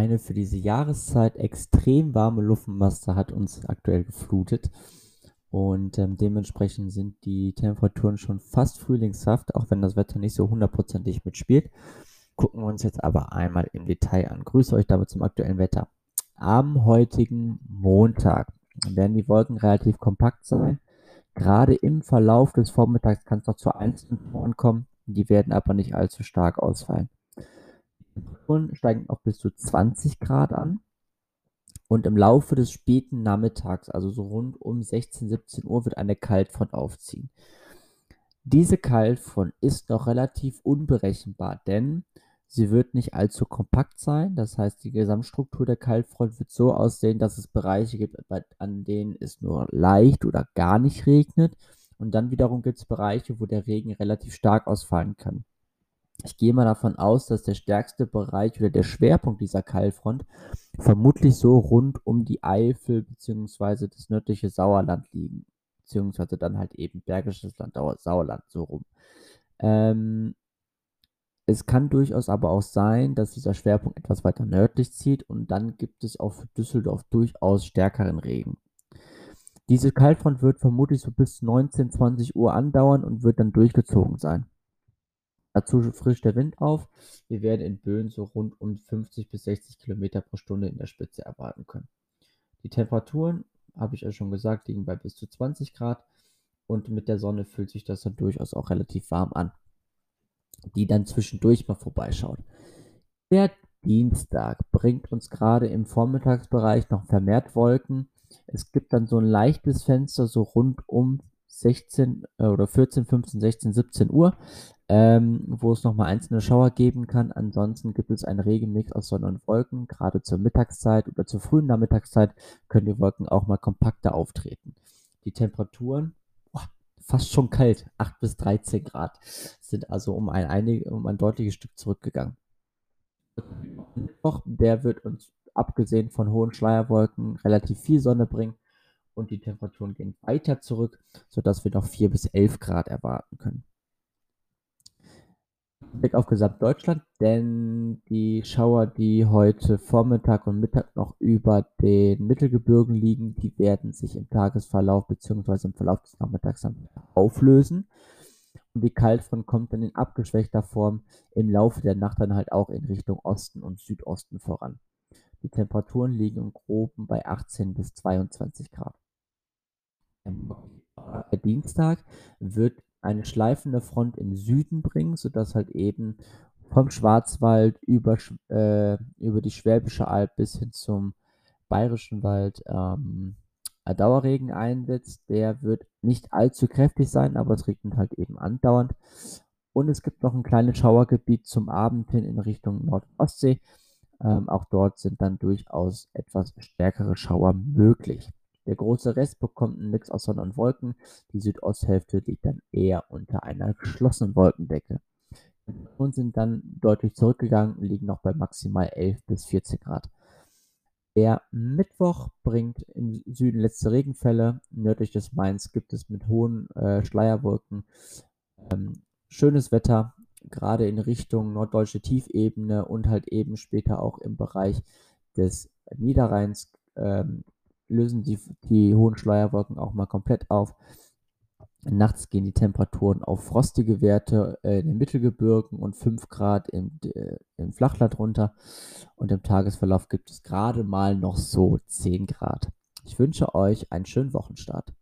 eine für diese Jahreszeit extrem warme Luftmasse hat uns aktuell geflutet. Und ähm, dementsprechend sind die Temperaturen schon fast frühlingshaft, auch wenn das Wetter nicht so hundertprozentig mitspielt. Gucken wir uns jetzt aber einmal im Detail an. Grüße euch damit zum aktuellen Wetter. Am heutigen Montag werden die Wolken relativ kompakt sein. Gerade im Verlauf des Vormittags kann es noch zu einzelnen kommen. Die werden aber nicht allzu stark ausfallen. Temperaturen steigen auf bis zu 20 Grad an. Und im Laufe des späten Nachmittags, also so rund um 16, 17 Uhr, wird eine Kaltfront aufziehen. Diese Kaltfront ist noch relativ unberechenbar, denn sie wird nicht allzu kompakt sein. Das heißt, die Gesamtstruktur der Kaltfront wird so aussehen, dass es Bereiche gibt, an denen es nur leicht oder gar nicht regnet. Und dann wiederum gibt es Bereiche, wo der Regen relativ stark ausfallen kann. Ich gehe mal davon aus, dass der stärkste Bereich oder der Schwerpunkt dieser Keilfront vermutlich so rund um die Eifel bzw. das nördliche Sauerland liegen, beziehungsweise dann halt eben Bergisches Land, Sauerland so rum. Ähm, es kann durchaus aber auch sein, dass dieser Schwerpunkt etwas weiter nördlich zieht und dann gibt es auch für Düsseldorf durchaus stärkeren Regen. Diese Kaltfront wird vermutlich so bis 19, 20 Uhr andauern und wird dann durchgezogen sein. Dazu frischt der Wind auf. Wir werden in Böen so rund um 50 bis 60 Kilometer pro Stunde in der Spitze erwarten können. Die Temperaturen, habe ich ja schon gesagt, liegen bei bis zu 20 Grad und mit der Sonne fühlt sich das dann durchaus auch relativ warm an, die dann zwischendurch mal vorbeischaut. Der Dienstag bringt uns gerade im Vormittagsbereich noch vermehrt Wolken. Es gibt dann so ein leichtes Fenster so rund um 16 äh, oder 14, 15, 16, 17 Uhr, ähm, wo es nochmal einzelne Schauer geben kann. Ansonsten gibt es einen Regenmix aus Sonne und Wolken. Gerade zur Mittagszeit oder zur frühen Nachmittagszeit können die Wolken auch mal kompakter auftreten. Die Temperaturen, boah, fast schon kalt, 8 bis 13 Grad, sind also um ein, einig, um ein deutliches Stück zurückgegangen. Der wird uns abgesehen von hohen Schleierwolken relativ viel Sonne bringen und die Temperaturen gehen weiter zurück, sodass wir noch 4 bis 11 Grad erwarten können. Blick auf Gesamtdeutschland, denn die Schauer, die heute Vormittag und Mittag noch über den Mittelgebirgen liegen, die werden sich im Tagesverlauf bzw. im Verlauf des Nachmittags dann auflösen. Und die Kaltfront kommt dann in abgeschwächter Form im Laufe der Nacht dann halt auch in Richtung Osten und Südosten voran. Die Temperaturen liegen im Groben bei 18 bis 22 Grad. Am Dienstag wird eine schleifende Front im Süden bringen, sodass halt eben vom Schwarzwald über, äh, über die Schwäbische Alb bis hin zum Bayerischen Wald ähm, Dauerregen einsetzt. Der wird nicht allzu kräftig sein, aber es regnet halt eben andauernd. Und es gibt noch ein kleines Schauergebiet zum Abend hin in Richtung Nordostsee. Ähm, auch dort sind dann durchaus etwas stärkere Schauer möglich. Der große Rest bekommt einen Mix aus Sonne und Wolken. Die Südosthälfte liegt dann eher unter einer geschlossenen Wolkendecke. Und sind dann deutlich zurückgegangen, liegen noch bei maximal 11 bis 14 Grad. Der Mittwoch bringt im Süden letzte Regenfälle. Nördlich des Mainz gibt es mit hohen äh, Schleierwolken ähm, schönes Wetter, gerade in Richtung norddeutsche Tiefebene und halt eben später auch im Bereich des Niederrheins ähm, lösen die, die hohen Schleierwolken auch mal komplett auf. Nachts gehen die Temperaturen auf frostige Werte äh, in den Mittelgebirgen und 5 Grad im, äh, im Flachland runter. Und im Tagesverlauf gibt es gerade mal noch so 10 Grad. Ich wünsche euch einen schönen Wochenstart.